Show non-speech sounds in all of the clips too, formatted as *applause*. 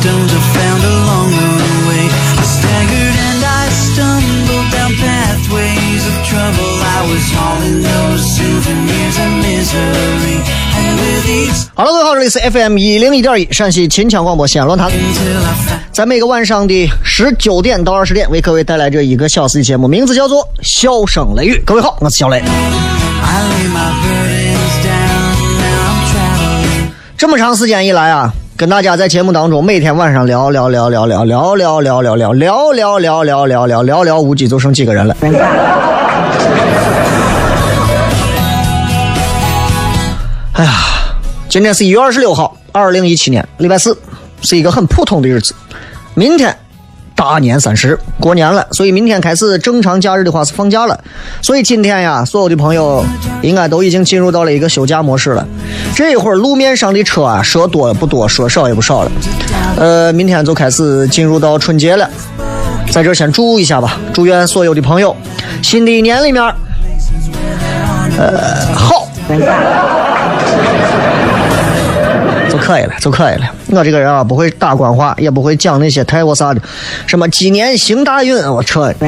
Picking up stones I found along the way. I staggered and I stumbled down pathways of trouble. I was hauling those souvenirs of misery. And with each 好了，各位好，这里是 FM 一零一点一陕西秦腔广播西安论坛在每个晚上的十九点到二十点，为各位带来这一个小时的节目，名字叫做《笑声雷雨》。各位好，我是小雷。这么长时间以来啊，跟大家在节目当中每天晚上聊聊聊聊聊聊聊聊聊聊聊聊聊聊聊聊聊聊无几，就剩几个人了。哎呀，今天是一月二十六号，二零一七年，礼拜四，是一个很普通的日子。明天大年三十过年了，所以明天开始正常假日的话是放假了。所以今天呀，所有的朋友应该都已经进入到了一个休假模式了。这一会儿路面上的车啊，说多不多，说少也不少了。呃，明天就开始进入到春节了，在这先祝一下吧，祝愿所有的朋友新的一年里面，呃，好。可以了，就可以了。我这个人啊，不会打官话，也不会讲那些太我啥的，什么鸡年行大运，我扯。*laughs*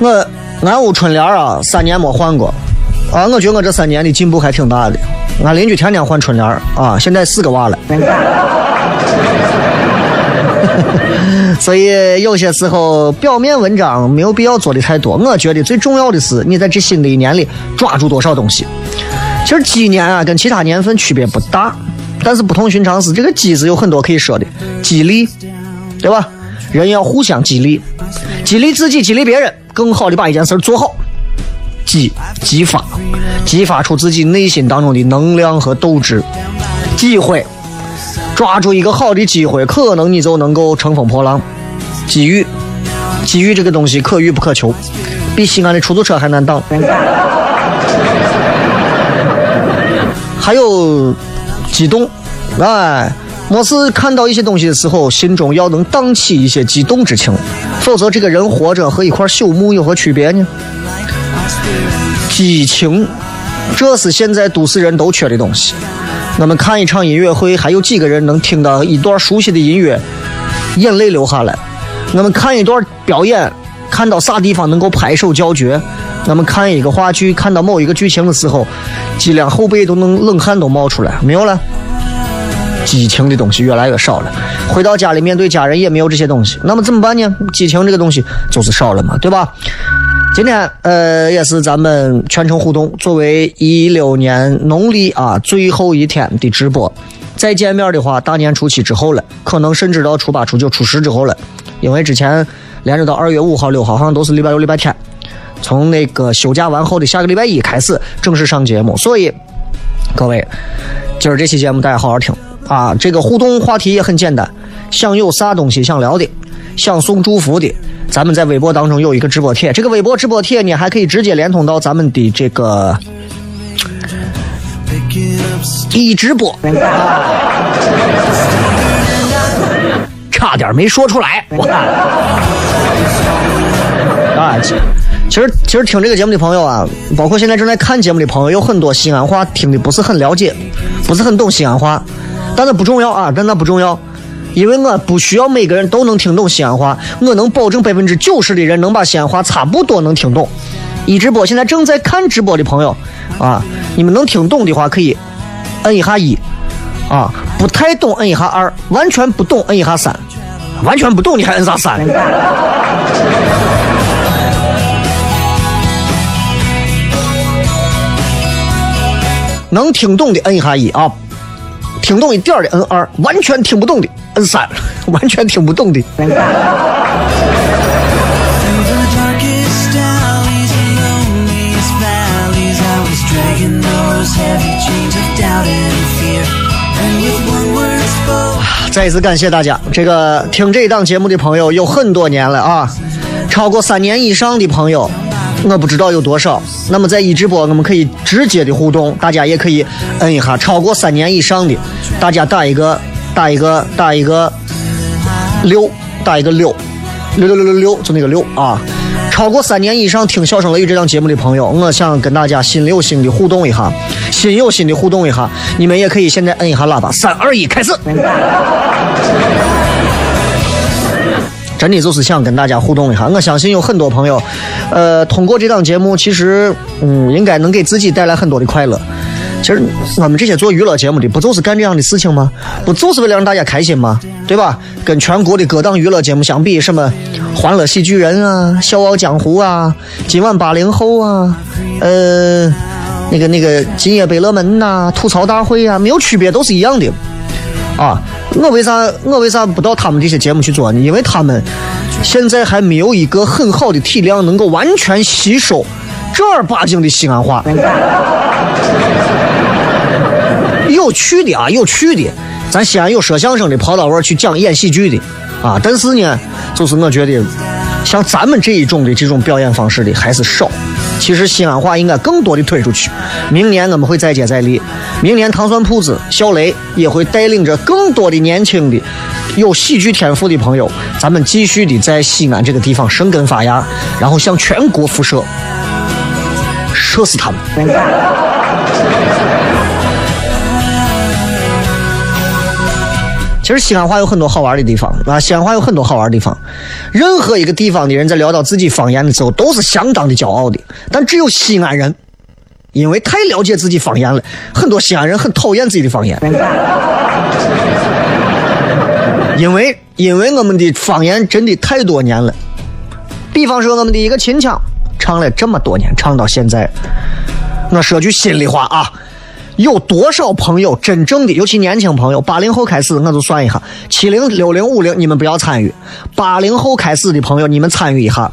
我俺屋春联啊，三年没换过，啊，我觉得我这三年的进步还挺大的。俺邻居天天换春联啊，现在四个娃了。*laughs* 所以有些时候表面文章没有必要做的太多。我觉得最重要的是你在这新的一年里抓住多少东西。其实鸡年啊跟其他年份区别不大，但是不同寻常是这个鸡是有很多可以说的，激励，对吧？人要互相激励，激励自己，激励别人，更好的把一件事做好。激激发，激发出自己内心当中的能量和斗志。机会，抓住一个好的机会，可能你就能够乘风破浪。机遇，机遇这个东西可遇不可求，比西安的出租车还难挡。还有激动，哎，没事看到一些东西的时候，心中要能荡起一些激动之情，否则这个人活着和一块朽木有何区别呢？激情，这是现在都市人都缺的东西。我们看一场音乐会，还有几个人能听到一段熟悉的音乐，眼泪流下来？我们看一段表演，看到啥地方能够拍手叫绝？我们看一个话剧，看到某一个剧情的时候，脊梁后背都能冷汗都冒出来，没有了。激情的东西越来越少了，回到家里面对家人也没有这些东西，那么怎么办呢？激情这个东西就是少了嘛，对吧？今天呃也是咱们全程互动，作为一六年农历啊最后一天的直播，再见面的话，大年初七之后了，可能甚至到初八、初九、初十之后了，因为之前连着到二月五号、六号好像都是礼拜六、礼拜天。从那个休假完后的下个礼拜一开始正式上节目，所以各位，今儿这期节目大家好好听啊！这个互动话题也很简单，想有啥东西想聊的，想送祝福的，咱们在微博当中有一个直播帖，这个微博直播帖你还可以直接连通到咱们的这个一直播，*laughs* 差点没说出来，啊！其实，其实听这个节目的朋友啊，包括现在正在看节目的朋友，有很多西安话听的不是很了解，不是很懂西安话，但那不重要啊，但那不重要，因为我不需要每个人都能听懂西安话，我能保证百分之九十的人能把西安话差不多能听懂。一直播现在正在看直播的朋友啊，你们能听懂的话可以摁一下一，啊，不太懂摁一下二，完全不懂摁一下三，完全不懂你还摁啥三？能听懂的摁一下一啊，听懂一点的摁二，完全听不懂的摁三，完全听不懂的。再一次感谢大家，这个听这档节目的朋友有很多年了啊，超过三年以上的朋友，我不知道有多少。那么在一直播，我们可以直接的互动，大家也可以摁一下超过三年以上的，大家打一个打一个打一个六，打一个六，六六六六六，就那个六啊。超过三年以上听《笑声雷雨》这档节目的朋友，我想跟大家心有心的互动一下，心有心的互动一下，你们也可以现在摁一下喇叭，三二一，开始。真的就是想跟大家互动一下，我相信有很多朋友，呃，通过这档节目，其实嗯，应该能给自己带来很多的快乐。其实我们这些做娱乐节目的，不就是干这样的事情吗？不就是为了让大家开心吗？对吧？跟全国的各档娱乐节目相比，什么《欢乐喜剧人》啊，《笑傲江湖》啊，《今晚八零后》啊，呃，那个那个《今夜百乐门》呐，《吐槽大会》啊，没有区别，都是一样的。啊，我为啥我为啥不到他们这些节目去做呢？因为他们现在还没有一个很好的体量，能够完全吸收正儿八经的西安话。有趣的啊，有趣的，咱西安有说相声的，跑到外去讲演喜剧的啊。但是呢，就是我觉得像咱们这一种的这种表演方式的还是少。其实西安话应该更多的推出去。明年我们会再接再厉，明年糖蒜铺子小雷也会带领着更多的年轻的有喜剧天赋的朋友，咱们继续的在西安这个地方生根发芽，然后向全国辐射，射死他们。其实西安话有很多好玩的地方啊，西安话有很多好玩的地方。任何一个地方的人在聊到自己方言的时候，都是相当的骄傲的。但只有西安人，因为太了解自己方言了，很多西安人很讨厌自己的方言。*laughs* 因为因为我们的方言真的太多年了。比方说我们的一个秦腔，唱了这么多年，唱到现在，我说句心里话啊。有多少朋友真正的，尤其年轻朋友，八零后开始，我就算一下，七零、六零、五零，你们不要参与；八零后开始的朋友，你们参与一下。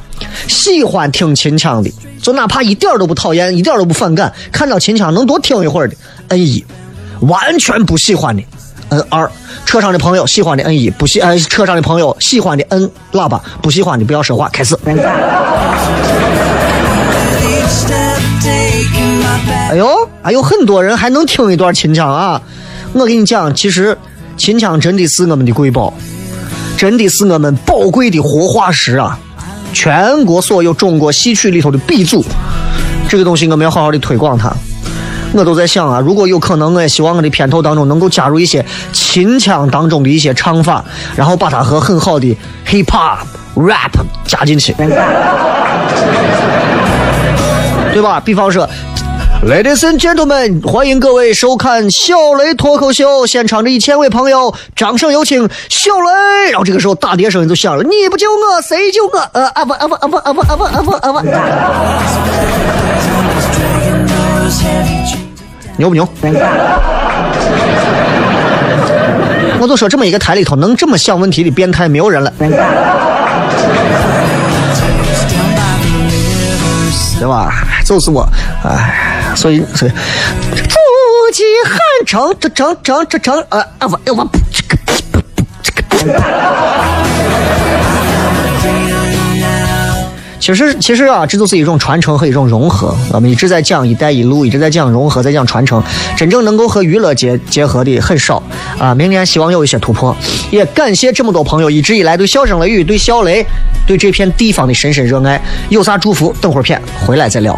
喜欢听秦腔的，就哪怕一点都不讨厌，一点都不反感，看到秦腔能多听一会儿的，摁一；完全不喜欢的，摁二。车上的朋友喜欢的摁一，不喜呃，车上的朋友喜欢的摁喇叭，不喜欢的不要说话。开始。*laughs* 哎呦，还有很多人还能听一段秦腔啊！我跟你讲，其实秦腔真的是我们的瑰宝，真的是我们宝贵的活化石啊！全国所有中国戏曲里头的鼻祖，这个东西我们要好好的推广它。我都在想啊，如果有可能，我也希望我的片头当中能够加入一些秦腔当中的一些唱法，然后把它和很好的 hip hop rap 加进去，*laughs* 对吧？比方说。Ladies and gentlemen，欢迎各位收看小雷脱口秀，现场的一千位朋友，掌声有请小雷。然后这个时候大碟声音就响了，你不救我，谁救我？呃啊不啊不啊不啊不啊不啊不啊不，牛不牛？我就说这么一个台里头能这么想问题的变态没有人了。对吧？就是我，哎，所以所以，足迹汉城，这城城这城，呃啊我我这个这个这个。其实，其实啊，这就是一种传承和一种融合。我们一直在讲“一带一路”，一直在讲融合，在讲传承。真正能够和娱乐结结合的很少啊。明年希望有一些突破。也感谢这么多朋友一直以来对笑声雷雨、对小雷、对这片地方的深深热爱。有啥祝福，等会儿片回来再聊。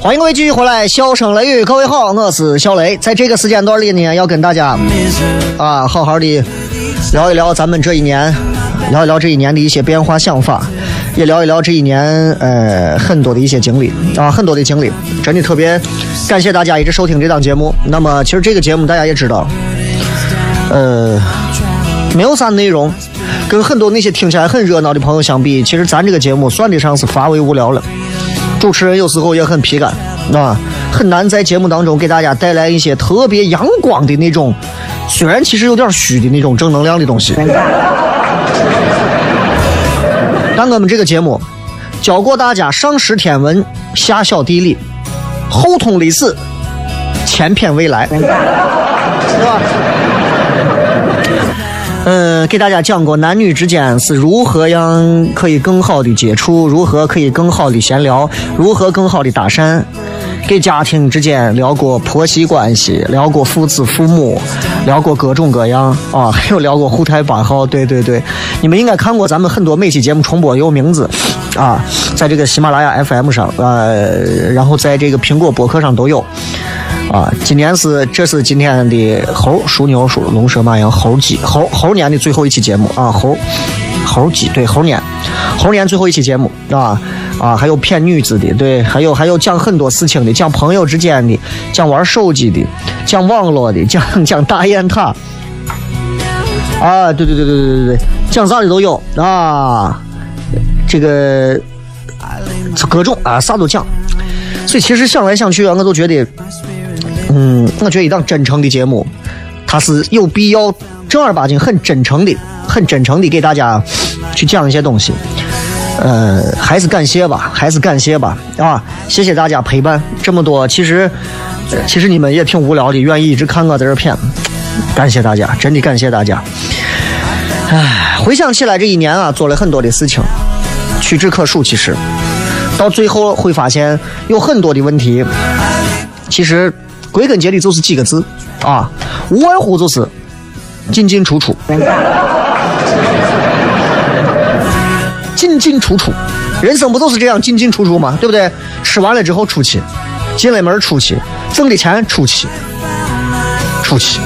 欢迎各位继续回来，笑声雷雨，各位好，我是小雷。在这个时间段里呢，要跟大家.啊，好好的聊一聊咱们这一年，聊一聊这一年的一些变化想法，也聊一聊这一年呃很多的一些经历啊，很多的经历，真的特别感谢大家一直收听这档节目。那么其实这个节目大家也知道，呃，没有啥内容，跟很多那些听起来很热闹的朋友相比，其实咱这个节目算得上是乏味无聊了。主持人有时候也很疲干，啊，很难在节目当中给大家带来一些特别阳光的那种，虽然其实有点虚的那种正能量的东西。但我们这个节目教过大家上识天文，下晓地理，后通历史，前谝未来，对吧？嗯，给大家讲过男女之间是如何样可以更好的接触，如何可以更好的闲聊，如何更好的搭讪。给家庭之间聊过婆媳关系，聊过父子父母，聊过各种各样啊，还有聊过沪台八号。对对对，你们应该看过咱们很多每期节目重播有名字啊，在这个喜马拉雅 FM 上，呃，然后在这个苹果播客上都有。啊，今年是这是今天的猴属牛属龙蛇马羊猴鸡猴猴年的最后一期节目啊，猴猴鸡对猴年猴年最后一期节目啊啊，还有骗女子的对，还有还有讲很多事情的，讲朋友之间的，讲玩手机的，讲网络的，讲讲大雁塔啊，对对对对对对对，讲啥的都有啊，这个各种啊啥都讲，所以其实想来想去啊，我都觉得。嗯，我觉得一档真诚的节目，它是有必要正儿八经、很真诚的、很真诚的给大家去讲一些东西。呃，还是感谢吧，还是感谢吧，啊，谢谢大家陪伴这么多。其实，其实你们也挺无聊的，愿意一直看我在这儿骗，感谢大家，真的感谢大家。唉，回想起来这一年啊，做了很多的事情，屈指可数。其实，到最后会发现有很多的问题，其实归根结底就是几个字啊，无外乎就是进进出出，进进出出，人生不就是这样进进出出吗？对不对？吃完了之后出去，进了门出去，挣的钱出去，出去。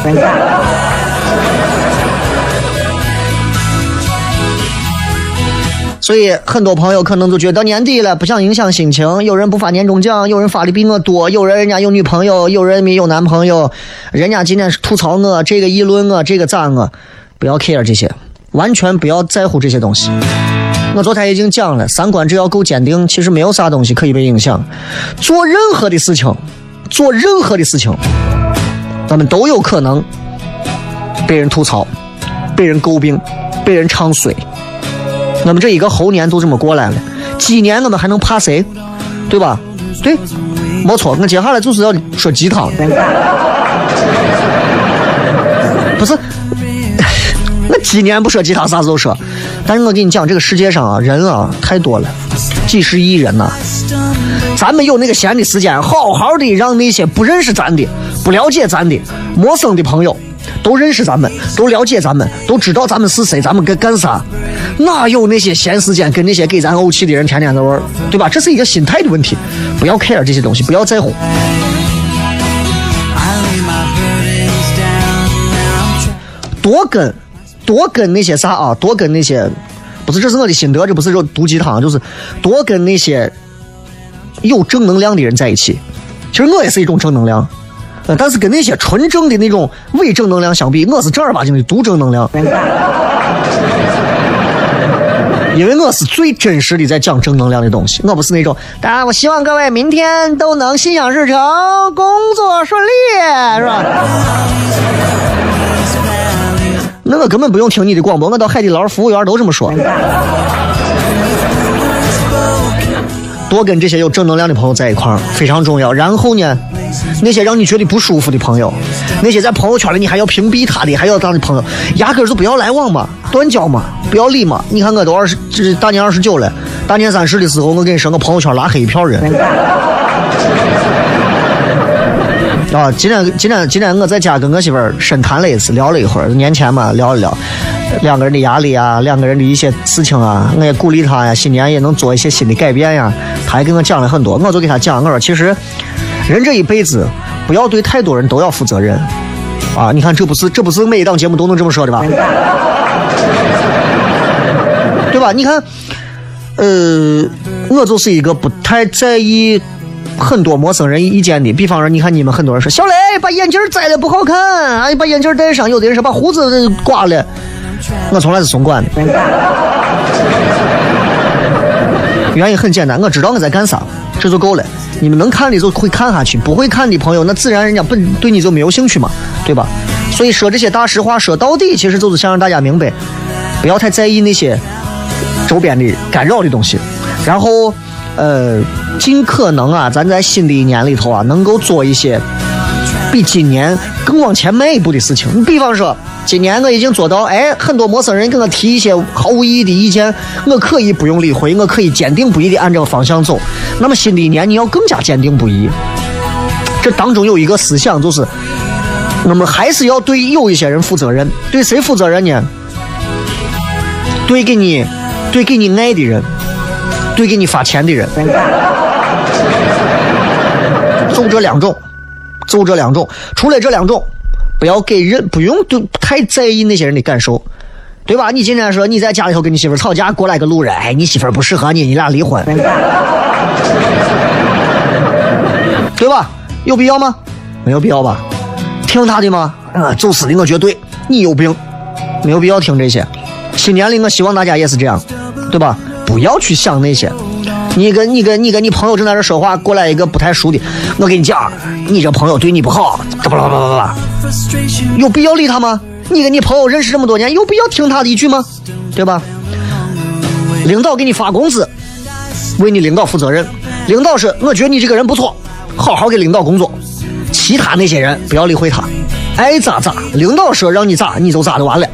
所以很多朋友可能都觉得年底了，不想影响心情。有人不发年终奖，有人发的比我多，有人人家有女朋友，有人没有男朋友，人家今天是吐槽我，这个议论我，这个咋我，不要 care 这些，完全不要在乎这些东西。我昨天已经讲了，三观只要够坚定，其实没有啥东西可以被影响。做任何的事情，做任何的事情，咱们都有可能被人吐槽，被人诟病，被人唱衰。我们这一个猴年都这么过来了，鸡年我们还能怕谁？对吧？对，没错。我接下来就是要说鸡汤，*laughs* 不是。我鸡年不说鸡汤，啥时候说？但是我跟你讲，这个世界上啊，人啊太多了，几十亿人呐、咱们有那个闲的时间，好好的让那些不认识咱的、不了解咱的、陌生的朋友都认识咱们，都了解咱们，都知道咱们是谁，咱们该干啥。哪有那些闲时间跟那些给咱怄气的人天天在玩，对吧？这是一个心态的问题，不要 care 这些东西，不要在乎。多跟多跟那些啥啊，多跟那些，不是这是我的心得，这不是说毒鸡汤，就是多跟那些有正能量的人在一起。其实我也是一种正能量，呃，但是跟那些纯正的那种伪正能量相比，我是正儿八经的毒正能量。因为我是最真实的在讲正能量的东西，我不是那种。当然，我希望各位明天都能心想事成，工作顺利，是吧？那我根本不用听你的广播，我到海底捞服务员都这么说。多跟这些有正能量的朋友在一块儿非常重要。然后呢，那些让你觉得不舒服的朋友，那些在朋友圈里你还要屏蔽他的，还要当的朋友，压根儿就不要来往嘛，断交嘛，不要理嘛。你看我都二十，这大年二十九了，大年三十的时候，我跟你说，我朋友圈拉黑一票人。*laughs* 啊，今天今天今天我在家跟我媳妇儿深谈了一次，聊了一会儿，年前嘛聊一聊，两个人的压力啊，两个人的一些事情啊，我也鼓励她呀，新年也能做一些新的改变呀。还跟我讲了很多，我就给他讲，我说其实人这一辈子不要对太多。人都要负责任啊。你看这不是这不是每一档节目都能这么说的吧？对吧？你看，呃，我就是一个不太在意。很多。陌生人意见的，比方说，你看你们很多。人说小雷把眼镜摘了不好看，哎，把眼镜戴上；有的人说把胡子刮了，我从来是松管的。原因很简单，我知道我在干啥，这就够了。你们能看的就会看下去，不会看的朋友，那自然人家本对你就没有兴趣嘛，对吧？所以说这些大实话说到底，其实就是想让大家明白，不要太在意那些周边的干扰的东西，然后。呃，尽可能啊，咱在新的一年里头啊，能够做一些比今年更往前迈一步的事情。你比方说，今年我已经做到，哎，很多陌生人给我提一些毫无意义的意见，我可以不用理会，我可以坚定不移的按这个方向走。那么新的一年，你要更加坚定不移。这当中有一个思想，就是我们还是要对有一些人负责任。对谁负责任呢？对给你，对给你爱的人。对给你发钱的人，*laughs* 就这两种，就这两种，除了这两种，不要给人，不用对太在意那些人的感受，对吧？你今天说你在家里头跟你媳妇吵架，过来个路人，哎，你媳妇不适合你，你俩离婚，*laughs* 对吧？有必要吗？没有必要吧？听他的吗？啊，走私的我绝对，你有病，没有必要听这些。新年里，我希望大家也是这样，对吧？不要去想那些，你跟你跟你跟你朋友正在这说话，过来一个不太熟的，我跟你讲，你这朋友对你不好，这巴拉巴拉巴拉，有必要理他吗？你跟你朋友认识这么多年，有必要听他的一句吗？对吧？领导给你发工资，为你领导负责任。领导是，我觉得你这个人不错，好好给领导工作。其他那些人不要理会他，爱咋咋。领导说让你咋，你就咋就完了。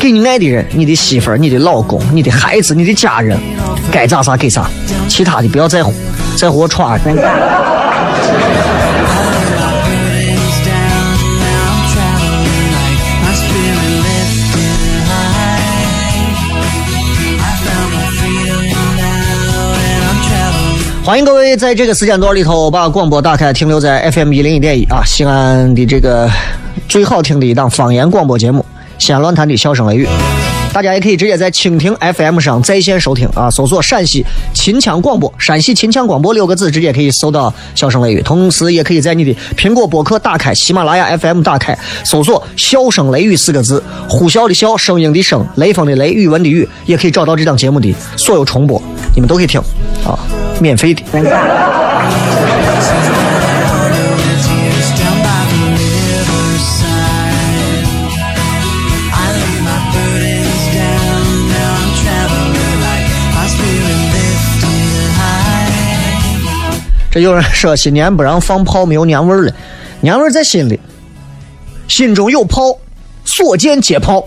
给你爱的人，你的媳妇儿、你的老公、你的孩子、你的家人，该咋啥给啥，其他的不要在乎，在乎我歘。欢迎各位在这个时间段里头把广播打开，停留在 FM 一零一点一啊，西安的这个最好听的一档方言广播节目。西安论坛的笑声雷雨，大家也可以直接在蜻蜓 FM 上在线收听啊，搜索陕西秦腔广播，陕西秦腔广播六个字，直接可以搜到笑声雷雨。同时，也可以在你的苹果播客打开，喜马拉雅 FM 打开，搜索笑声雷雨四个字，呼啸的笑，声音的声，雷锋的雷，语文的语，也可以找到这档节目的所有重播，你们都可以听啊，免费的。这有人说新年不让放炮，没有年味儿了。年味儿在心里，心中有炮，所见皆炮。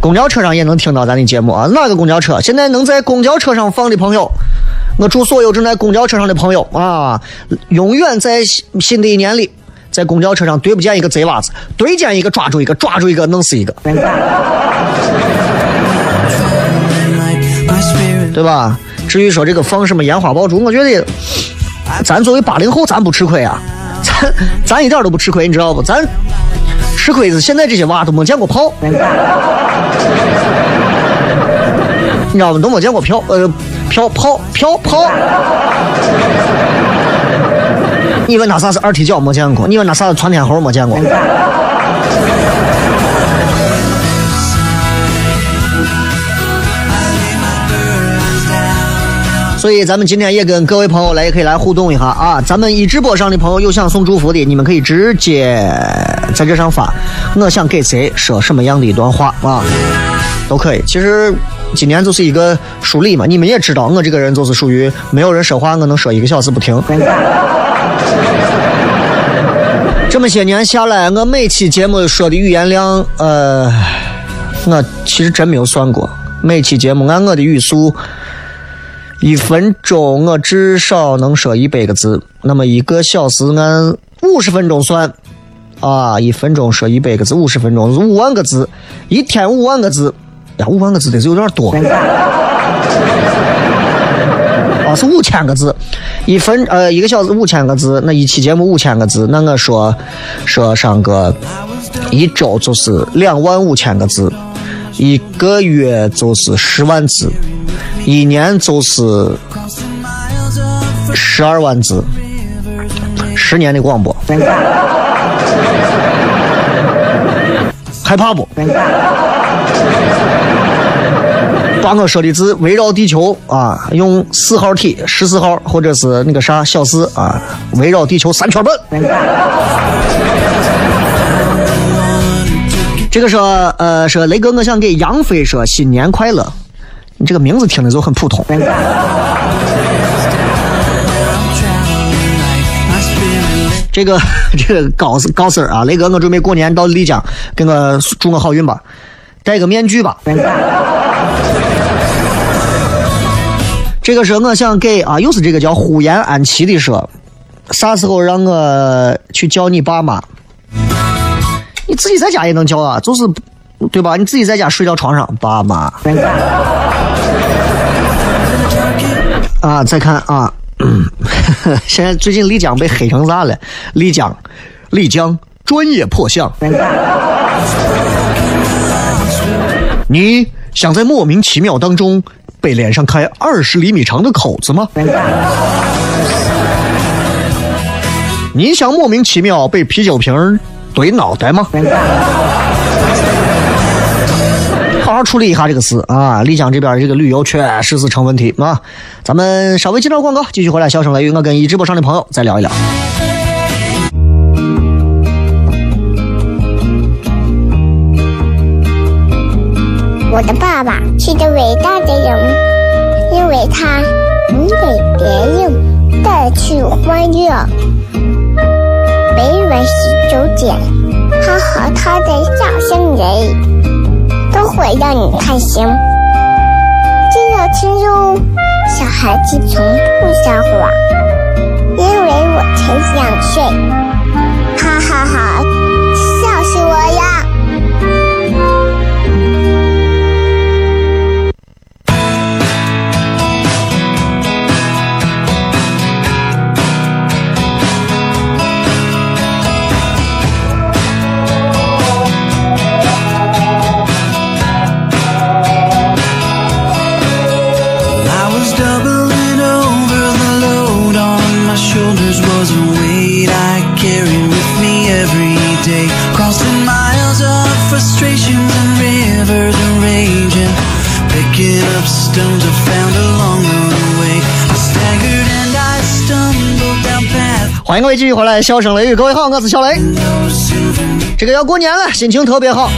公交车上也能听到咱的节目啊！哪个公交车？现在能在公交车上放的朋友，我祝所有正在公交车上的朋友啊，永远在新的一年里，在公交车上对不见一个贼娃子，对见一个抓住一个，抓住一个弄死一个，对吧？至于说这个放什么烟花爆竹，我觉得咱作为八零后，咱不吃亏啊，咱咱一点都不吃亏，你知道不？咱吃亏是现在这些娃都没见过炮，你知道吗？都没见过票，呃，票炮票炮。你问他啥是二踢脚没见过，你问他啥是窜天猴没见过。所以咱们今天也跟各位朋友来，也可以来互动一下啊！咱们一直播上的朋友有想送祝福的，你们可以直接在这上发，我想给谁说什么样的一段话啊，都可以。其实今年就是一个梳理嘛，你们也知道，我这个人就是属于没有人说话，我能说一个小时不停。*laughs* 这么些年下来，我每期节目说的语言量，呃，我其实真没有算过。每期节目按我的语速，一分钟我至少能说一百个字。那么一个小时按五十分钟算，啊，一分钟说一百个字，五十分钟是五万个字，一天五万个字，呀，五万个字得是有点多。啊，是五千个字，一分呃一个小时五千个字，那一期节目五千个字，那我说说上个一周就是两万五千个字，一个月就是十万字，一年就是十二万字，十年的广播，害怕不？把我说的字围绕地球啊，用四号体、十四号或者是那个啥小四啊，围绕地球三圈半。这个说呃说雷哥，我想给杨飞说新年快乐。你这个名字听着就很普通。这个 *laughs* 这个高高丝儿啊，雷哥，我准备过年到丽江，给我祝我好运吧，戴个面具吧。这个是我想给啊，又是这个叫呼延安琪的说，啥时候让我去叫你爸妈？你自己在家也能叫啊，就是对吧？你自己在家睡到床上，爸妈。啊，再看啊，现在最近丽江被黑成啥了？丽江，丽江专业破相。你想在莫名其妙当中被脸上开二十厘米长的口子吗？你想莫名其妙被啤酒瓶怼脑袋吗？好好处理一下这个事啊！丽江这边这个旅游确实是成问题啊。咱们稍微接点广告，继续回来。笑声雷雨，我跟一直播上的朋友再聊一聊。我的爸爸是个伟大的人，因为他能给别人带去欢乐。每晚十九点，他和他的笑声人，都会让你开心。记得听哟，小孩子从不撒谎，因为我才两岁。哈哈哈欢迎各位继续回来，笑声雷雨，各位好，我是小雷。这个要过年了，心情特别好。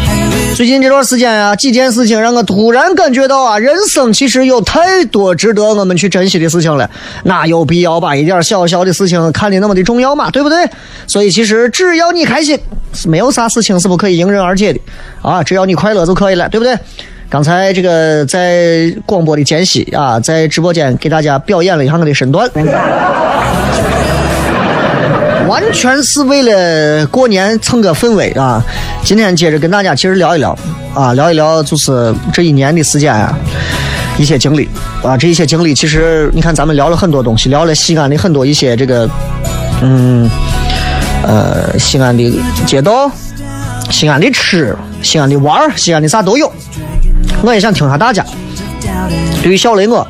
最近这段时间啊，几件事情让我突然感觉到啊，人生其实有太多值得我们去珍惜的事情了。哪有必要把一点小小的事情看得那么的重要嘛？对不对？所以其实只要你开心，没有啥事情是不可以迎刃而解的啊！只要你快乐就可以了，对不对？刚才这个在广播的间隙啊，在直播间给大家表演了一下我的身段。完全是为了过年蹭个氛围啊！今天接着跟大家其实聊一聊啊，聊一聊就是这一年的时间啊，一些经历啊，这一些经历其实你看咱们聊了很多东西，聊了西安的很多一些这个嗯呃西安的街道、西安的吃、西安的玩、西安的啥都有。我也想听下大家对于小雷我，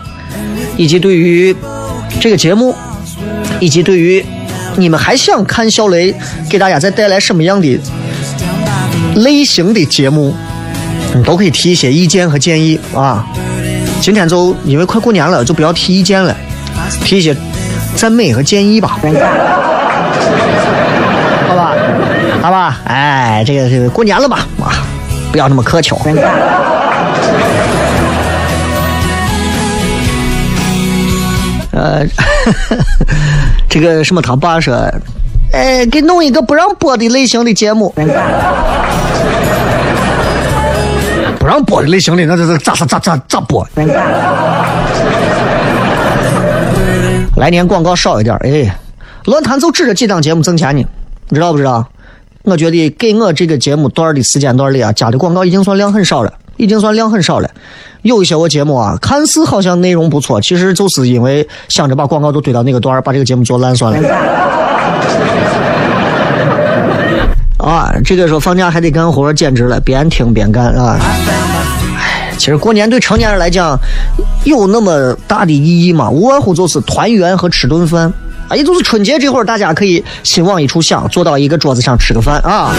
以及对于这个节目，以及对于你们还想看小雷给大家再带来什么样的类型的节目，你都可以提一些意见和建议啊。今天就因为快过年了，就不要提意见了，提一些赞美和建议吧，好吧，好吧，哎，这个这个过年了嘛，啊，不要那么苛求。呃，*laughs* 这个什么，他爸说，哎，给弄一个不让播的类型的节目，不让播的类型的，那这这咋咋咋咋咋播？来年广告少一点，哎，论坛就指着几档节目挣钱呢，你知道不知道？我觉得给我这个节目段的时间段里啊，加的广告已经算量很少了，已经算量很少了。有一些我节目啊，看似好像内容不错，其实就是因为想着把广告都堆到那个段儿，把这个节目做烂算了。*laughs* 啊，这个时候放假还得干活，简直了，边听边干啊！唉，其实过年对成年人来讲有那么大的意义吗？无外乎就是团圆和吃顿饭。啊，也就是春节这会儿，大家可以心往一处想，坐到一个桌子上吃个饭啊。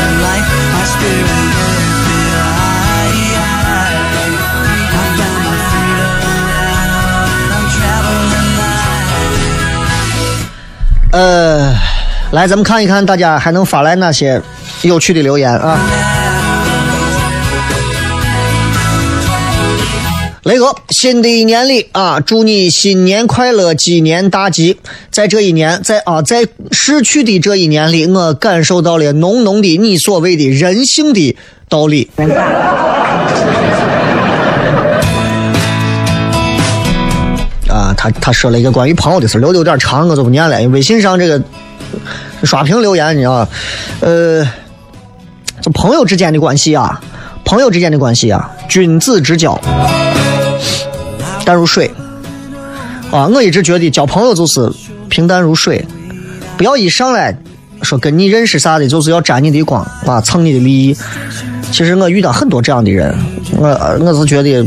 呃，来，咱们看一看大家还能发来哪些有趣的留言啊。雷哥，新的一年里啊，祝你新年快乐，鸡年大吉。在这一年，在啊，在逝去的这一年里，我感受到了浓浓的你所谓的人性的道理。他他说了一个关于朋友的事，留的有点长，我就不念了。微信上这个刷屏留言，你知道，呃，就朋友之间的关系啊，朋友之间的关系啊，君子之交淡如水啊。我一直觉得交朋友就是平淡如水，不要一上来说跟你认识啥的，就是要沾你的光啊，蹭你的利益。其实我遇到很多这样的人，我我是觉得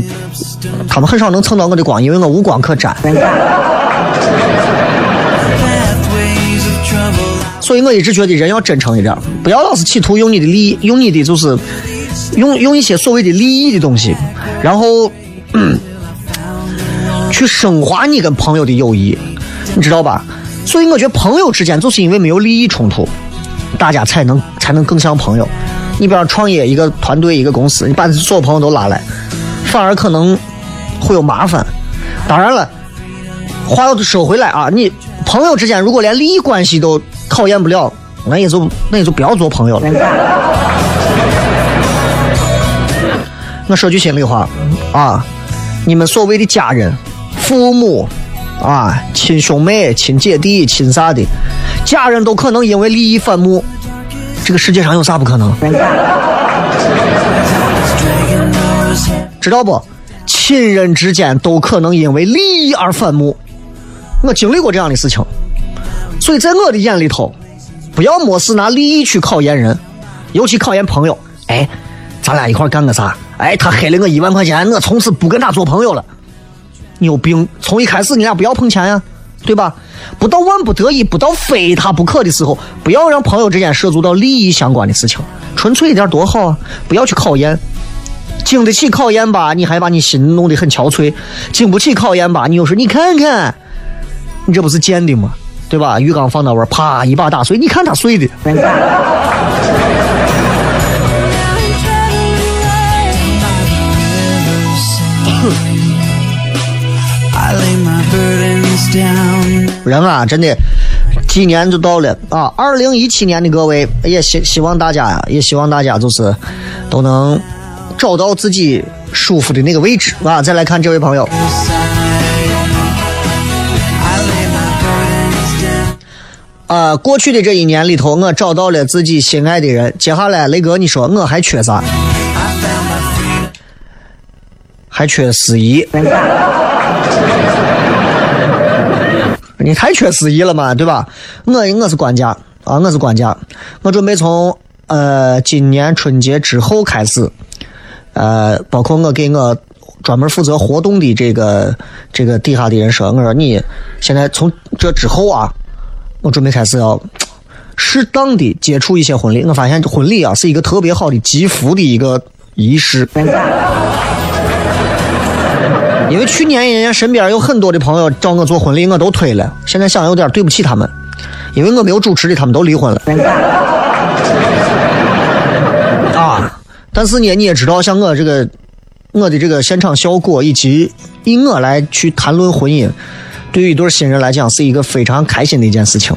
他们很少能蹭到我的光，因为我无光可沾。*laughs* 所以我一直觉得人要真诚一点，不要老是企图用你的利益，用你的就是用用一些所谓的利益的东西，然后、嗯去升华你跟朋友的友谊，你知道吧？所以我觉得朋友之间就是因为没有利益冲突，大家才能才能更像朋友。你比方创业一个团队一个公司，你把所有朋友都拉来，反而可能会有麻烦。当然了，话要说回来啊，你朋友之间如果连利益关系都考验不了，那也就那也就不要做朋友了。我说句心里话啊，你们所谓的家人、父母啊、亲兄妹、亲姐弟、亲啥的，家人都可能因为利益反目，这个世界上有啥不可能？知道不？亲人之间都可能因为利益而反目，我经历过这样的事情，所以在我的眼里头，不要没事拿利益去考验人，尤其考验朋友。哎，咱俩一块干个啥？哎，他黑了我一万块钱，我从此不跟他做朋友了。你有病！从一开始你俩不要碰钱呀，对吧？不到万不得已，不到非他不可的时候，不要让朋友之间涉足到利益相关的事情，纯粹一点多好啊！不要去考验。经得起考验吧，你还把你心弄得很憔悴；经不起考验吧，你又说你看看，你这不是贱的吗？对吧？鱼缸放那玩啪一把打碎，你看他碎的。*laughs* *coughs* Down. 人啊，真的，几年就到了啊！二零一七年的各位，也希希望大家呀，也希望大家就是都能找到自己舒服的那个位置啊！再来看这位朋友，啊，过去的这一年里头，我找到了自己心爱的人。接下来，雷哥，你说我还缺啥？还缺司仪。你太缺司仪了嘛，对吧？我我是管家啊，我是管家，我准备从呃今年春节之后开始，呃，包括我给我专门负责活动的这个这个底下的人说，我说你现在从这之后啊，我准备开始要适当的接触一些婚礼。我发现婚礼啊是一个特别好的积福的一个仪式。因为去年人家身边有很多的朋友找我做婚礼，我都推了。现在想有点对不起他们，因为我没有主持的，他们都离婚了。啊！但是呢，你也知道，像我这个我的这个现场效果，以及以我来去谈论婚姻，对于一对新人来讲是一个非常开心的一件事情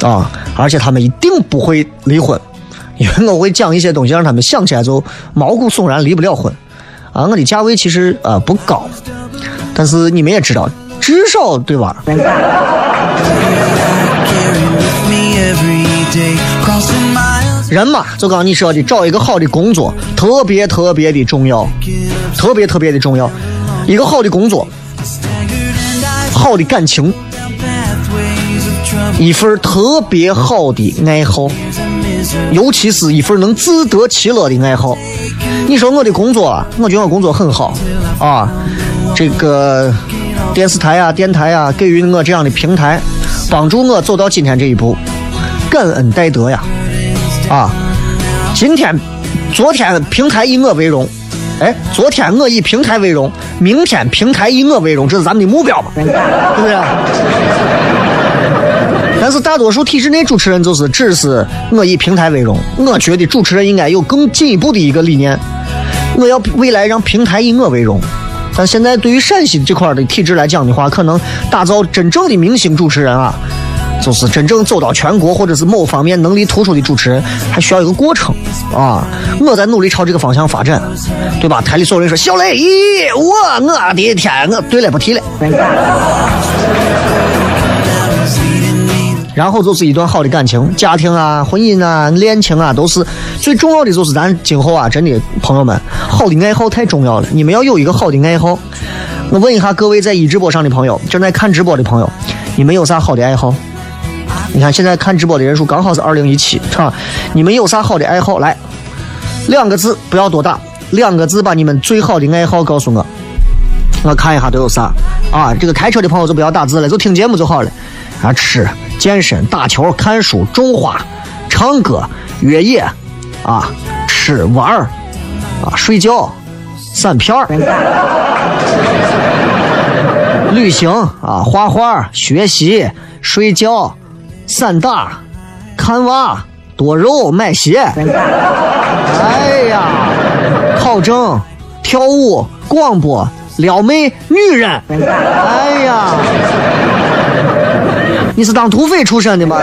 啊！而且他们一定不会离婚，因为我会讲一些东西，让他们想起来就毛骨悚然，离不了婚。啊，我的价位其实呃不高，但是你们也知道，至少对吧？人嘛，就刚你说的，找一个好的工作，特别特别的重要，特别特别的重要。一个好的工作，好的感情，一份特别好的爱好，尤其是一份能自得其乐的爱好。你说我的工作，我觉得我工作很好啊，这个电视台啊、电台啊，给予我这样的平台，帮助我走到今天这一步，感恩戴德呀！啊，今天、昨天平台以我为荣，哎，昨天我以平台为荣，明天平台以我为荣，这是咱们的目标嘛，对不对？但是大多数体制内主持人就是只是我以平台为荣，我觉得主持人应该有更进一步的一个理念，我要未来让平台以我为荣。但现在对于陕西这块的体制来讲的话，可能打造真正的明星主持人啊，就是真正走到全国或者是某方面能力突出的主持人，还需要一个过程啊。我在努力朝这个方向发展，对吧？台里所有人说小雷，咦，我我的天，我对了，不提了。然后就是一段好的感情，家庭啊、婚姻啊、恋情啊，都是最重要的。就是咱今后啊，真的朋友们，好的爱好太重要了。你们要有一个好的爱好。我问一下各位在一直播上的朋友，正在看直播的朋友，你们有啥好的爱好？你看现在看直播的人数刚好是二零一七，是吧？你们有啥好的爱好？来，两个字，不要多大，两个字把你们最好的爱好告诉我。我看一下都有啥啊？这个开车的朋友就不要打字了，就听节目就好了。啊，吃、健身、打球、看书、种花、唱歌、越野，啊，吃玩儿，啊，睡觉、散片儿，旅行啊，画画、学习、睡觉、散打、看娃、多肉、买鞋。哎呀，考证、跳舞、广播、撩妹、女人。哎呀。你是当土匪出身的吗？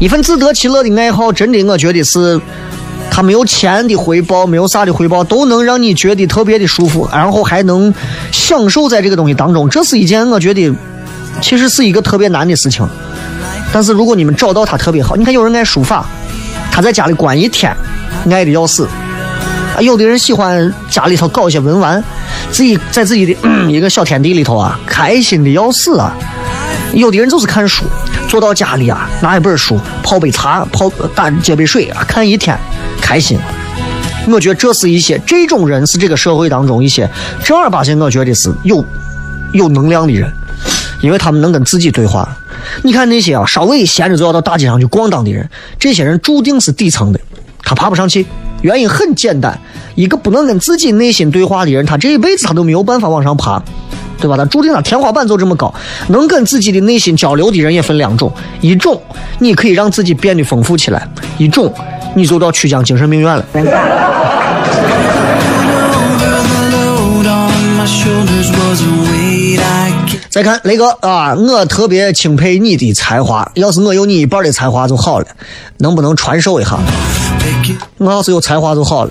一份自得其乐的爱好，真的，我觉得是，他没有钱的回报，没有啥的回报，都能让你觉得特别的舒服，然后还能享受在这个东西当中，这是一件我觉得其实是一个特别难的事情。但是如果你们找到它特别好，你看有人爱书法，他在家里关一天，爱的要死。有的人喜欢家里头搞一些文玩，自己在自己的、嗯、一个小天地里头啊，开心的要死啊。有的人就是看书，坐到家里啊，拿一本书，泡杯茶，泡打接杯水啊，看一天，开心。我觉得这是一些这种人是这个社会当中一些正儿八经，我觉得是有有能量的人，因为他们能跟自己对话。你看那些啊，稍微闲着就要到大街上去逛荡的人，这些人注定是底层的，他爬不上去。原因很简单，一个不能跟自己内心对话的人，他这一辈子他都没有办法往上爬，对吧？他注定他天花板就这么高。能跟自己的内心交流的人也分两种，一种你可以让自己变得丰富起来，一种你就到曲江精神病院了。再看雷哥啊，我特别钦佩你的才华，要是我有你一半的才华就好了，能不能传授一下？我要是有才华就好了。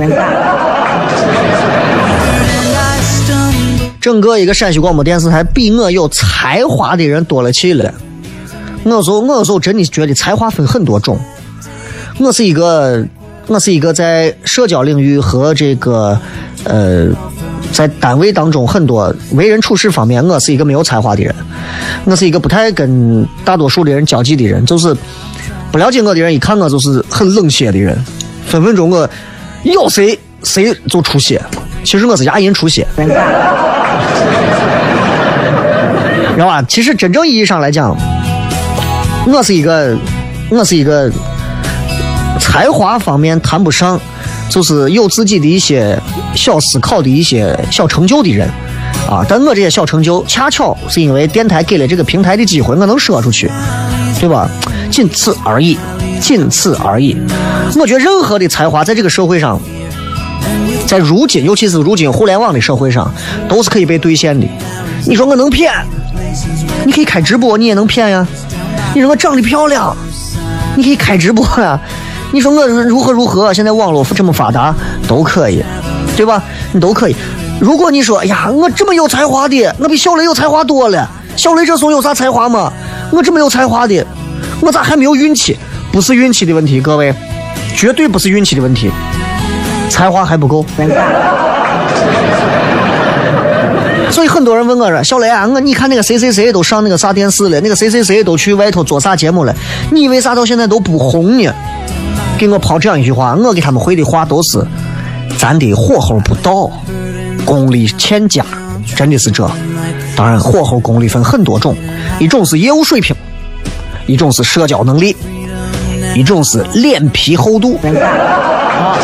整个一个陕西广播电视台比我有才华的人多了去了。我有时候，我有时候真的觉得才华分很多种。我是一个，我是一个在社交领域和这个呃，在单位当中很多为人处事方面，我是一个没有才华的人。我是一个不太跟大多数的人交际的人，就是不了解我的人一看我就是很冷血的人，分分钟我咬谁谁就出血。其实我是牙龈出血。知道吧？其实真正意义上来讲，我是一个，我是一个才华方面谈不上，就是有自己的一些小思考的一些小成就的人啊。但我这些小成就，恰巧是因为电台给了这个平台的机会，我能说出去，对吧？仅此而已，仅此而已。我觉得任何的才华在这个社会上，在如今，尤其是如今互联网的社会上，都是可以被兑现的。你说我能骗？你可以开直播，你也能骗呀。你说我长得漂亮，你可以开直播呀。你说我如何如何？现在网络这么发达，都可以，对吧？你都可以。如果你说，哎呀，我这么有才华的，我比小雷有才华多了。小雷这怂有啥才华吗？我这么有才华的，我咋还没有运气？不是运气的问题，各位，绝对不是运气的问题，才华还不够。*laughs* 所以很多人问我说：“小雷啊，我你看那个谁谁谁都上那个啥电视了，那个谁谁谁都去外头做啥节目了，你为啥到现在都不红呢？”给我抛这样一句话，我给他们回的话都是：咱的火候不到，功力欠佳，真的是这。当然，火候功力分很多种，一种是业务水平，一种是社交能力，一种是脸皮厚度，啊，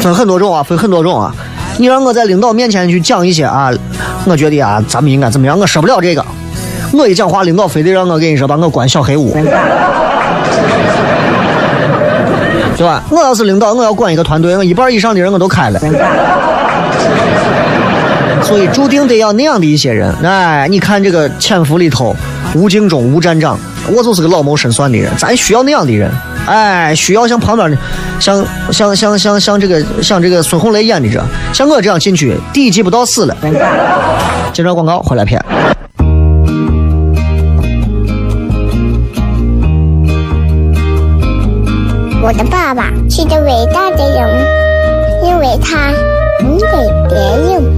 分很多种啊，分很多种啊。你让我在领导面前去讲一些啊，我觉得啊，咱们应该怎么样？我说不了这个，我一讲话，领导非得让我跟你说把我关小黑屋，*laughs* 对吧？我要是领导，我要管一个团队，我一半以上的人我都开了。所以注定得要那样的一些人。哎，你看这个《潜伏》里头，吴敬中吴站长，我就是个老谋深算的人，咱需要那样的人。哎，需要像旁边的，像像像像像这个像这个孙红雷演的这，像我这样进去，第一集不到死了。接着广告回来片。我的爸爸是个伟大的人，因为他能给别人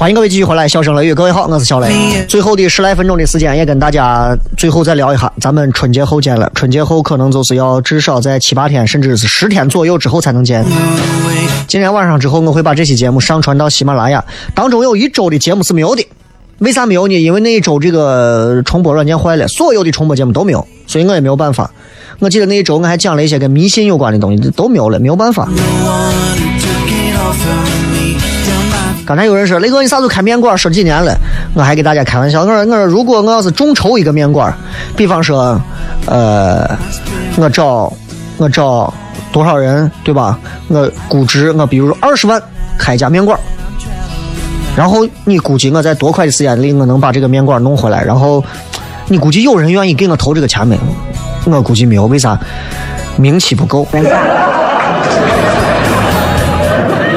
欢迎各位继续回来，笑声雷雨，各位好，我是小雷。最后的十来分钟的时间，也跟大家最后再聊一下，咱们春节后见了。春节后可能就是要至少在七八天，甚至是十天左右之后才能见。今天晚上之后，我会把这期节目上传到喜马拉雅。当中有一周的节目是没有的，为啥没有呢？因为那一周这个重播软件坏了，所有的重播节目都没有，所以我也没有办法。我记得那一周我还讲了一些跟迷信有关的东西，都没有了，没有办法。刚才有人说雷哥，你啥时候开面馆？说几年了，我还给大家开玩笑，我说我说如果我要是众筹一个面馆，比方说，呃，我找我找多少人，对吧？我估值我比如说二十万开一家面馆，然后你估计我在多快的时间里我能把这个面馆弄回来？然后你估计有人愿意给我投这个钱没？我估计没有，为啥？名气不够。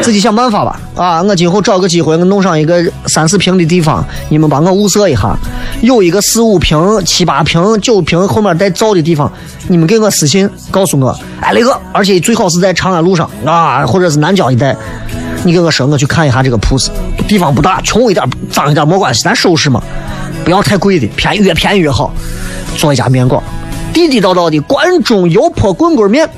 自己想办法吧，啊！我今后找个机会，我弄上一个三四平的地方，你们帮我物色一下，有一个四五平、七八平、九平后面带灶的地方，你们给我私信告诉我，哎，那个，而且最好是在长安路上啊，或者是南郊一带，你给我说，我去看一下这个铺子，地方不大，穷一点、脏一点没关系，咱收拾嘛，不要太贵的，便宜越便宜越好，做一家面馆，地地道道的关中油泼棍棍面，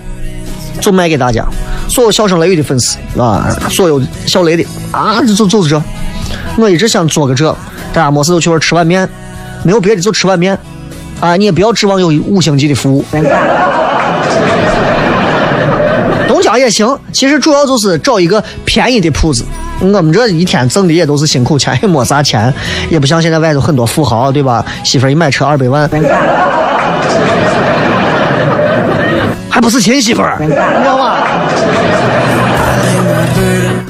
就卖给大家。所有笑声雷雨的粉丝啊，所有小雷的啊，就就是这。我一直想做个这，大家没事就去玩吃碗面，没有别的就吃碗面啊。你也不要指望有五星级的服务。*laughs* 东家也行，其实主要就是找一个便宜的铺子。我们这一天挣的也都是辛苦钱，也没啥钱，也不像现在外头很多富豪，对吧？媳妇一买车二百万。还不是亲媳妇儿，你知道吗？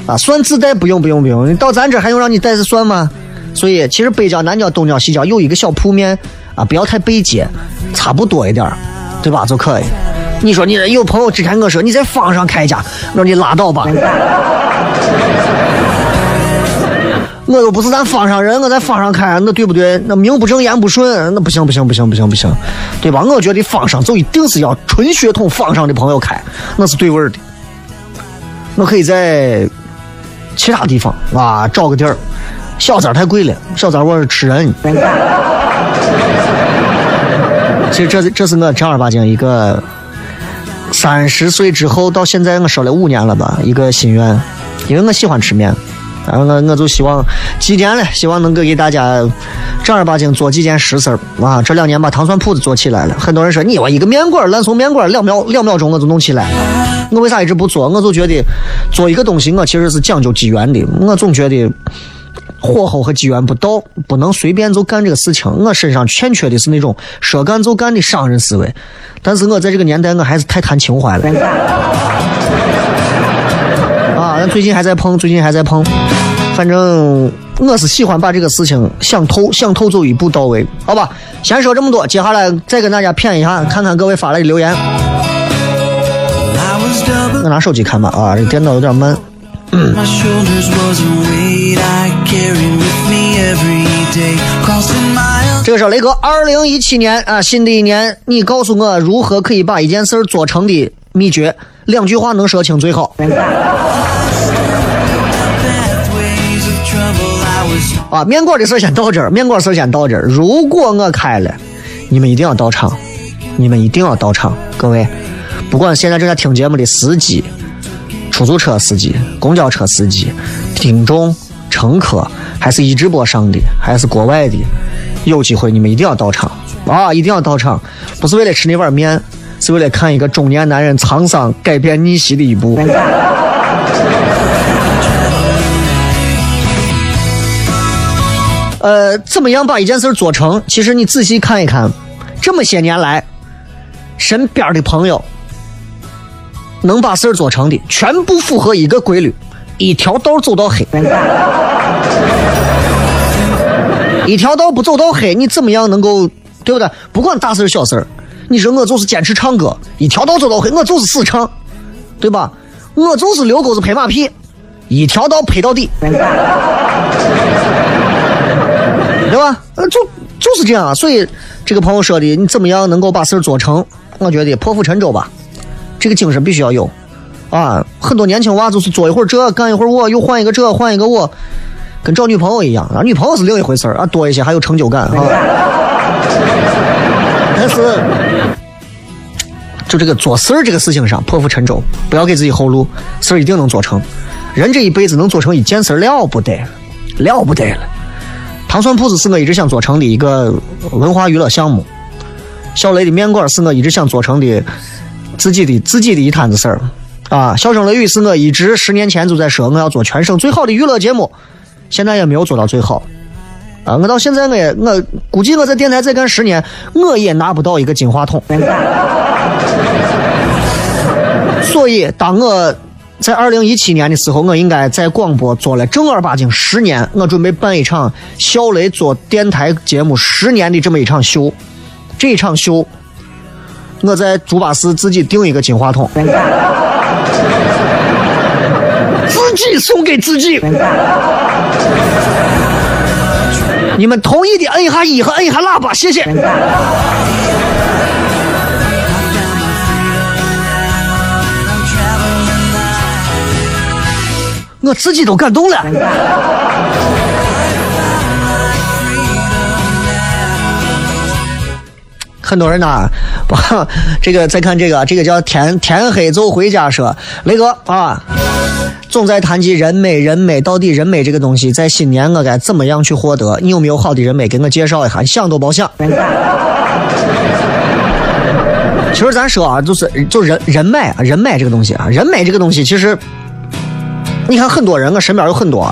啊，算自带不用不用不用，你到咱这还用让你带着算吗？所以其实北郊、南郊、东郊、西郊有一个小铺面啊，不要太背街，差不多一点对吧？就可以。你说你有朋友之前我说你在坊上开一家，我说你拉倒吧。我又不是咱坊上人，我在坊上开，那对不对？那名不正言不顺，那不行不行不行不行不行，对吧？我觉得坊上就一定是要纯血统坊上的朋友开，那是对味的。我可以在其他地方啊找个地儿，小灶太贵了，小灶我是吃人。其实这这是我正儿八经一个三十岁之后到现在我说了五年了吧，一个心愿，因为我喜欢吃面。然后我我就希望今年了，希望能够给大家正儿八经做几件实事儿啊！这两年把糖蒜铺子做起来了，很多人说你我一个面馆，烂怂面馆，两秒两秒钟我就弄起来了。我为啥一直不做？我就觉得做一个东西，我其实是讲究机缘的。我总觉得火候和机缘不到，不能随便就干这个事情。我身上欠缺的是那种说干就干的商人思维。但是我在这个年代，我还是太谈情怀了。啊最近还在碰，最近还在碰，反正我是喜欢把这个事情想透，想透就一步到位，好吧？先说这么多，接下来再跟大家谝一下，看看各位发来的留言。我拿手机看吧，啊，这电脑有点慢。这个是雷哥，二零一七年啊，新的一年，你告诉我如何可以把一件事做成的秘诀，两句话能说清最好。啊，面馆的事先到这儿，面馆事先到这儿。如果我开了，你们一定要到场，你们一定要到场。各位，不管现在正在听节目的司机、出租车司机、公交车司机、听众、乘客，还是一直播上的，还是国外的，有机会你们一定要到场啊！一定要到场，不是为了吃那碗面，是为了看一个中年男人沧桑改变逆袭的一步。*laughs* 呃，怎么样把一件事做成？其实你仔细看一看，这么些年来，身边的朋友能把事儿做成的，全部符合一个规律：一条道走到黑。一条道不走到黑，你怎么样能够对不对？不管大事儿小事儿你说我就是坚持唱歌，一条道走到黑，我就是死唱，对吧？我就是溜沟子拍马屁，一条道拍到底。对吧？呃，就就是这样。所以这个朋友说的，你怎么样能够把事儿做成？我觉得破釜沉舟吧，这个精神必须要有啊！很多年轻娃就是做一会儿这，干一会儿我，又换一个这，换一个我，跟找女朋友一样啊。女朋友是另一回事儿啊，多一些还有成就感啊。但是，就这个做事儿这个事情上，破釜沉舟，不要给自己后路，事儿一定能做成。人这一辈子能做成一件事了不得，了不得了。糖蒜铺子是我一直想做成的一个文化娱乐项目，小雷的面馆是我一直想做成的自己的自己的一摊子事儿啊！笑声雷雨是我一直十年前就在说我要做全省最好的娱乐节目，现在也没有做到最好啊！我到现在我也我估计我在电台再干十年，我也拿不到一个金话筒。*laughs* 所以当我。在二零一七年的时候，我应该在广播做了正儿八经十年。我准备办一场小雷做电台节目十年的这么一场秀。这一场秀，我在猪八寺自己订一个金话筒，自己送给自己。你们同意的摁一下一和摁一下喇叭，谢谢。我自己都感动了。很多人呢，把 *laughs* 这个再看这个，这个叫天天黑走回家说，雷哥啊，总在谈及人美，人美到底人美这个东西，在新年我该怎么样去获得？你有没有好的人美给我介绍一下？想都别想。其实咱说啊，就是就人人脉啊，人脉这个东西啊，人脉这个东西，其实你看很多人，我身边有很多。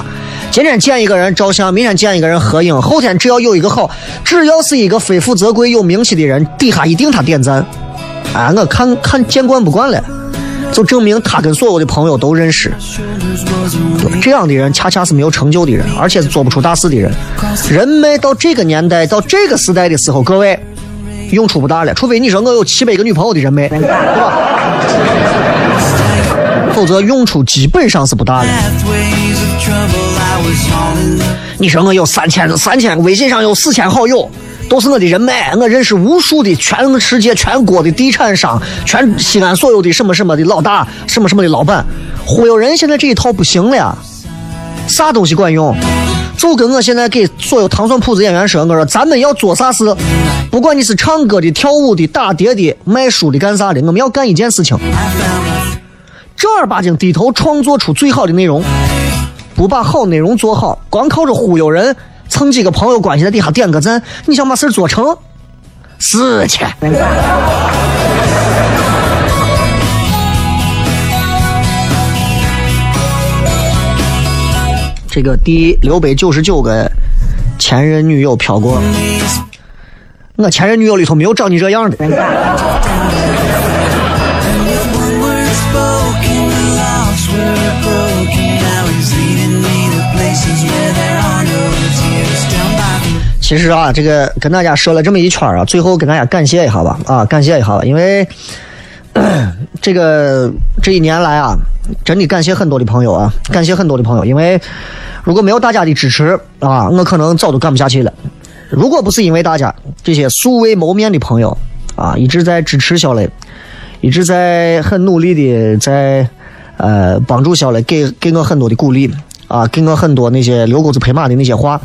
今天见一个人照相，明天见一个人合影，后天只要有一个好，只要是一个非富则贵、有名气的人，底下一定他点赞。啊，我看看见惯不惯了，就证明他跟所有的朋友都认识。这样的人恰恰是没有成就的人，而且是做不出大事的人。人脉到这个年代、到这个时代的时候，各位用处不大了，除非你说我有七百个女朋友的人脉，对吧？否则用处基本上是不大的。你说我有三千三千，微信上有四千好友，都是我的人脉。我认识无数的全世界、全国的地产商，全西安所有的什么什么的老大，什么什么的老板。忽悠人现在这一套不行了，啥东西管用？就跟我现在给所有糖蒜铺子演员说，我说咱们要做啥事，不管你是唱歌的、跳舞的、打碟的、卖书的、干啥的，我们要干一件事情，正儿八经低头创作出最好的内容。不把好内容做好，光靠着忽悠人，蹭几个朋友关系在底下点个赞，你想把事做成？死去！这个第六百九十九个前任女友飘过，我前任女友里头没有长你这样的。其实啊，这个跟大家说了这么一圈啊，最后跟大家感谢一下吧，啊，感谢一下吧，因为 *coughs* 这个这一年来啊，真的感谢很多的朋友啊，感谢很多的朋友，因为如果没有大家的支持啊，我可能早都干不下去了。如果不是因为大家这些素未谋面的朋友啊，一直在支持小磊，一直在很努力的在呃帮助小磊，给给我很多的鼓励啊，给我很多那些溜钩子拍马的那些话。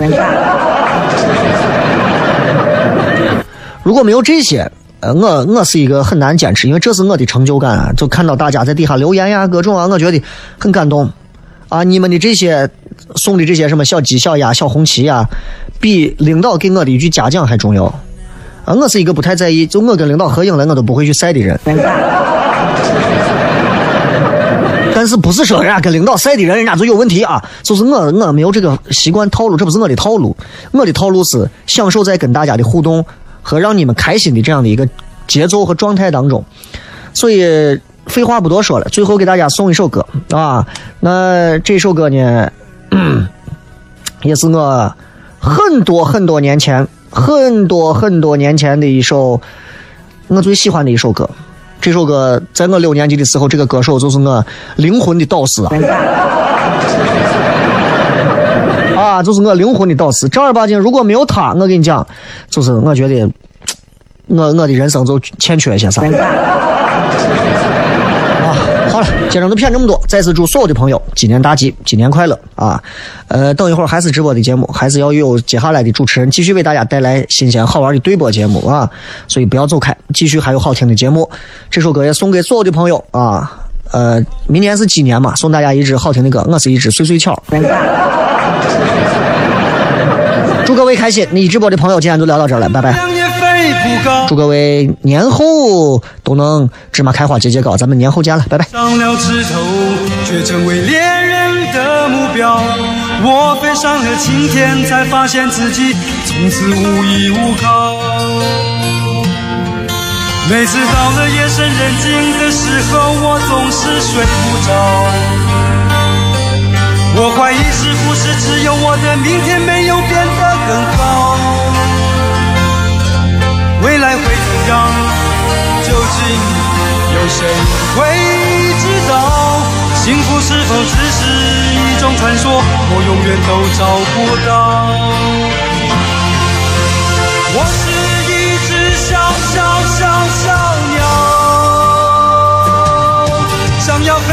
*laughs* 如果没有这些，呃，我我是一个很难坚持，因为这是我的成就感啊！就看到大家在底下留言呀，各种啊，我觉得很感动啊！你们的这些送的这些什么小鸡、小鸭、小红旗呀，比领导给我的一句嘉奖还重要啊！我是一个不太在意，就我跟领导合影了，我都不会去晒的人。但是不是说人家跟领导赛的人，人家就有问题啊？就是我我没有这个习惯套路，这不是我的套路，我的套路是享受在跟大家的互动。和让你们开心的这样的一个节奏和状态当中，所以废话不多说了，最后给大家送一首歌啊。那这首歌呢，*clears throat* 也是我很多很多年前、很多很多年前的一首我最喜欢的一首歌。这首歌在我六年级的时候，这个歌手就是我灵魂的导师啊。*laughs* 啊，就是我灵魂的导师。正儿八经，如果没有他，我跟你讲，就是我觉得，我我的人生就欠缺一些啥。啊，好了，今天就骗这么多。再次祝所有的朋友新年大吉，新年快乐啊！呃，等一会儿还是直播的节目，还是要有接下来的主持人继续为大家带来新鲜好玩的对播节目啊！所以不要走开，继续还有好听的节目。这首歌也送给所有的朋友啊！呃，明年是鸡年嘛，送大家一支好听的歌，我是一只碎碎巧。*laughs* 祝各位开心！你直播的朋友今天就聊到这儿了，拜拜。祝各位年后都能芝麻开花节节高，咱们年后见了，拜拜。上了枝头，却成为猎人的目标。我飞上了青天，才发现自己从此无依无靠。每次到了夜深人静的时候，我总是睡不着。我怀疑是不是只有我的明天没有变得更好？未来会怎样？究竟有。谁会知道？幸福是否只是一种传说？我永远都找不到。我是一只小小小小鸟，想要飞